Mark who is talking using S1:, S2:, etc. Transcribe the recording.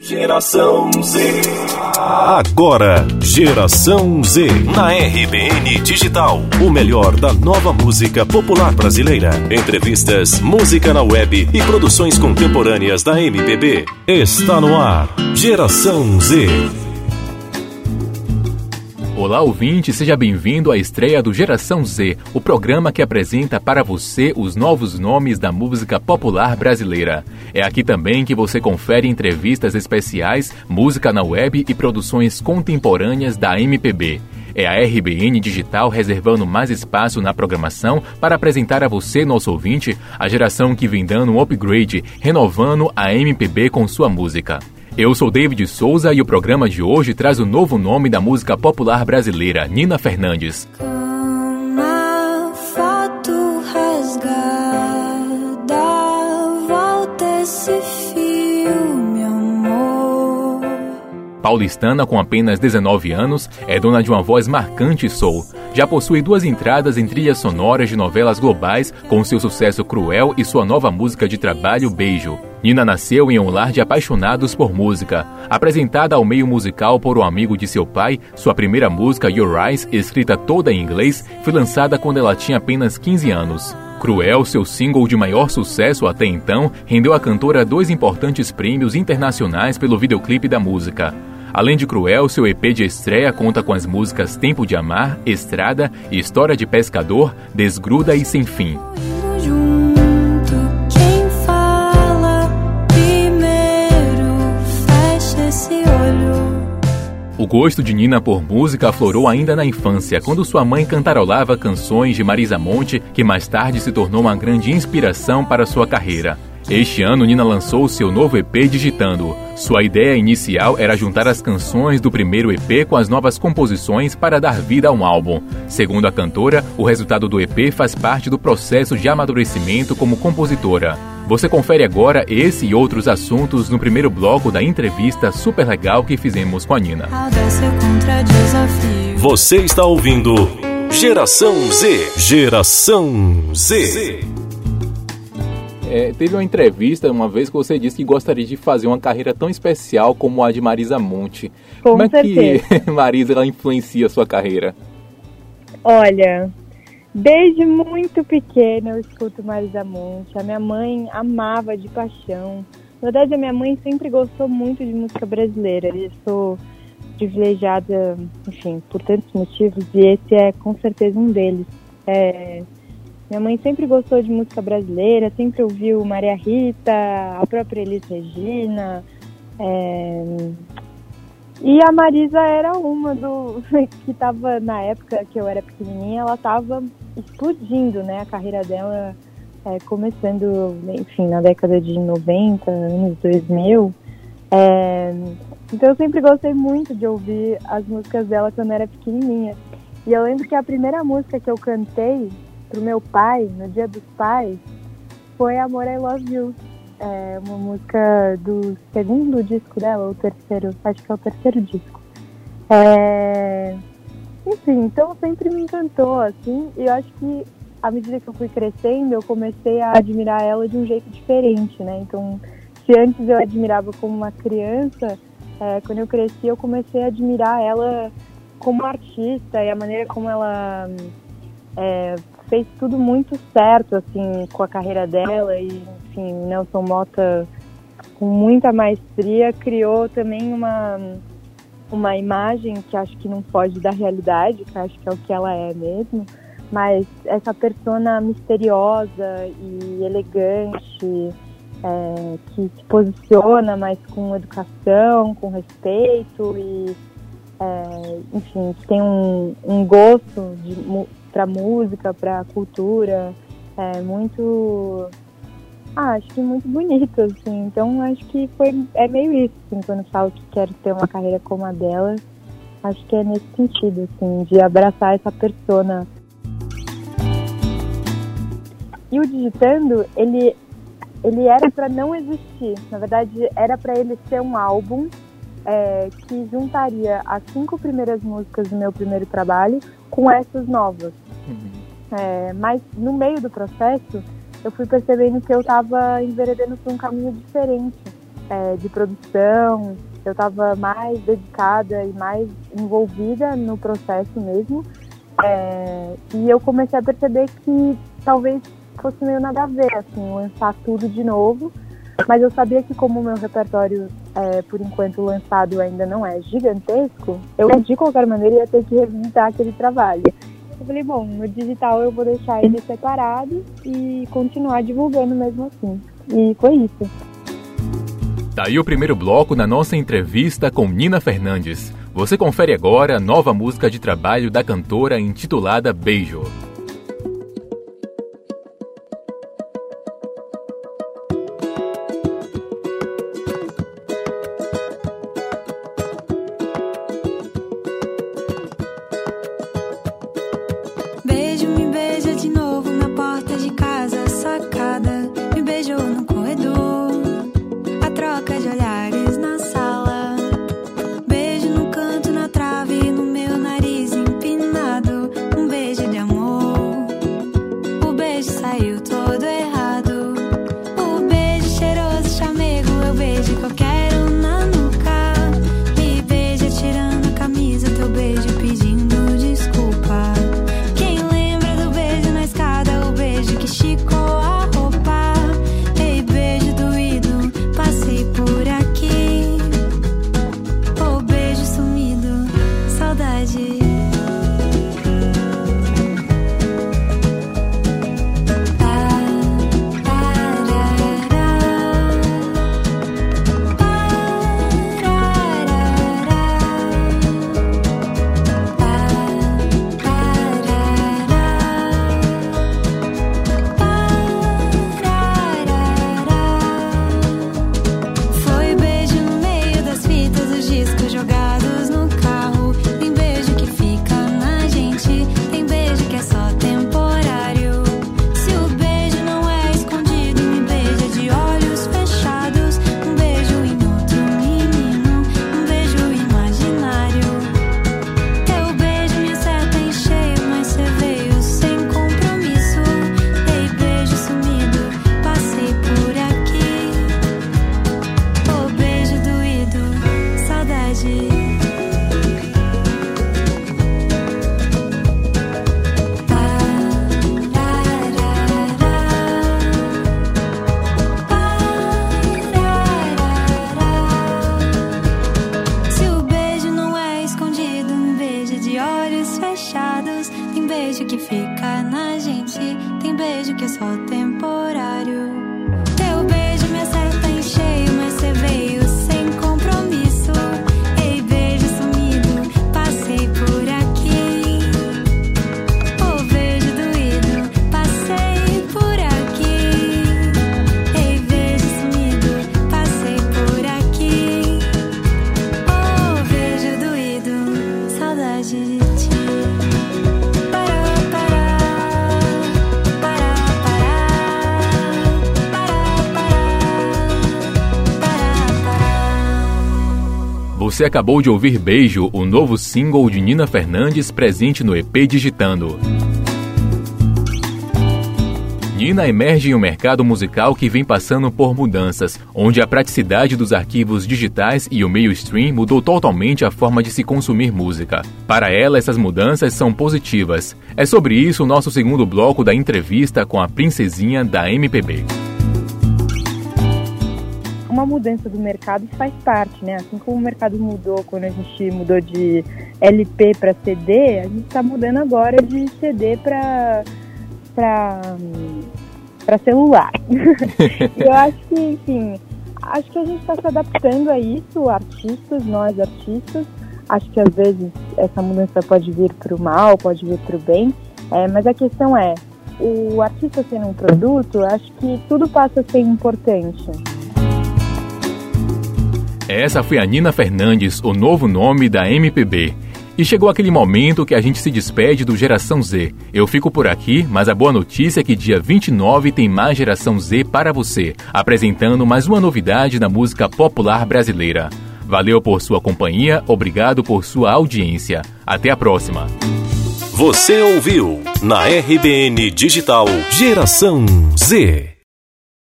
S1: Geração Z. Agora, Geração Z. Na RBN Digital. O melhor da nova música popular brasileira. Entrevistas, música na web e produções contemporâneas da MPB. Está no ar. Geração Z.
S2: Olá, ouvinte, seja bem-vindo à estreia do Geração Z, o programa que apresenta para você os novos nomes da música popular brasileira. É aqui também que você confere entrevistas especiais, música na web e produções contemporâneas da MPB. É a RBN Digital reservando mais espaço na programação para apresentar a você, nosso ouvinte, a geração que vem dando um upgrade, renovando a MPB com sua música. Eu sou David Souza e o programa de hoje traz o novo nome da música popular brasileira, Nina Fernandes. Paulistana com apenas 19 anos, é dona de uma voz marcante e soul. Já possui duas entradas em trilhas sonoras de novelas globais, com seu sucesso Cruel e sua nova música de trabalho Beijo. Nina nasceu em um lar de apaixonados por música. Apresentada ao meio musical por um amigo de seu pai, sua primeira música, Your Eyes, escrita toda em inglês, foi lançada quando ela tinha apenas 15 anos. Cruel, seu single de maior sucesso até então, rendeu à cantora dois importantes prêmios internacionais pelo videoclipe da música. Além de Cruel, seu EP de estreia conta com as músicas Tempo de Amar, Estrada, História de Pescador, Desgruda e Sem Fim. O gosto de Nina por música aflorou ainda na infância, quando sua mãe cantarolava canções de Marisa Monte, que mais tarde se tornou uma grande inspiração para sua carreira. Este ano, Nina lançou seu novo EP digitando. Sua ideia inicial era juntar as canções do primeiro EP com as novas composições para dar vida a um álbum. Segundo a cantora, o resultado do EP faz parte do processo de amadurecimento como compositora. Você confere agora esse e outros assuntos no primeiro bloco da entrevista super legal que fizemos com a Nina.
S3: Audácia contra desafio.
S1: Você está ouvindo Geração Z. Geração Z.
S2: É, teve uma entrevista uma vez que você disse que gostaria de fazer uma carreira tão especial como a de Marisa Monte.
S4: Com
S2: como é
S4: certeza.
S2: que Marisa ela influencia a sua carreira?
S4: Olha, desde muito pequena eu escuto Marisa Monte. A minha mãe amava de paixão. Na verdade, a minha mãe sempre gostou muito de música brasileira. Eu sou privilegiada, enfim, por tantos motivos, e esse é com certeza um deles. É, minha mãe sempre gostou de música brasileira, sempre ouviu Maria Rita, a própria Elis Regina. é, e a Marisa era uma do que estava na época que eu era pequenininha, ela estava explodindo, né? A carreira dela é, começando, enfim, na década de 90, anos 2000. É, então eu sempre gostei muito de ouvir as músicas dela quando eu era pequenininha. E eu lembro que a primeira música que eu cantei pro meu pai, no Dia dos Pais, foi Amor I Love You. É uma música do segundo disco dela, ou terceiro, acho que é o terceiro disco. É... Enfim, então sempre me encantou, assim, e eu acho que à medida que eu fui crescendo, eu comecei a admirar ela de um jeito diferente, né? Então, se antes eu admirava como uma criança, é, quando eu cresci eu comecei a admirar ela como artista e a maneira como ela é, fez tudo muito certo, assim, com a carreira dela e, enfim, Nelson Mota, com muita maestria, criou também uma, uma imagem que acho que não foge da realidade, que acho que é o que ela é mesmo, mas essa persona misteriosa e elegante, é, que se posiciona, mas com educação, com respeito e, é, enfim, que tem um, um gosto para música, para cultura, é muito, ah, acho que muito bonito, assim. Então acho que foi é meio isso, assim, quando falo que quero ter uma carreira como a dela, acho que é nesse sentido, assim, de abraçar essa persona. E o digitando, ele ele era para não existir. Na verdade, era para ele ser um álbum é, que juntaria as cinco primeiras músicas do meu primeiro trabalho com essas novas. É, mas no meio do processo, eu fui percebendo que eu estava enveredando por um caminho diferente. é, de produção, eu estava mais dedicada e mais envolvida no processo mesmo. É, e eu comecei a perceber que talvez fosse meio nada a ver, assim, lançar tudo de novo. Mas eu sabia que como o meu repertório, é, por enquanto, lançado ainda não é gigantesco, eu de qualquer maneira ia ter que revisitar aquele trabalho. Eu falei, bom, no digital eu vou deixar ele separado e continuar divulgando mesmo assim. E foi isso.
S3: Daí tá o primeiro bloco na nossa entrevista com Nina Fernandes. Você confere agora a nova música de trabalho da cantora intitulada Beijo. que fica na gente. Tem beijo que é só tem. Você acabou de ouvir Beijo, o novo single de Nina Fernandes presente no EP Digitando. Nina emerge em um mercado musical que vem passando por mudanças, onde a praticidade dos arquivos digitais e o meio stream mudou totalmente a forma de se consumir música. Para ela, essas mudanças são positivas. É sobre isso o nosso segundo bloco da entrevista com a princesinha da MPB
S4: uma mudança do mercado faz parte, né? Assim como o mercado mudou quando a gente mudou de LP para CD, a gente está mudando agora de CD para para celular. eu acho que, enfim, acho que a gente está se adaptando a isso, artistas, nós artistas. Acho que às vezes essa mudança pode vir para o mal, pode vir para o bem, é, mas a questão é, o artista sendo um produto, acho que tudo passa a ser importante.
S3: Essa foi a Nina Fernandes, o novo nome da MPB. E chegou aquele momento que a gente se despede do Geração Z. Eu fico por aqui, mas a boa notícia é que dia 29 tem mais Geração Z para você, apresentando mais uma novidade na música popular brasileira. Valeu por sua companhia, obrigado por sua audiência. Até a próxima.
S1: Você ouviu na RBN Digital Geração Z.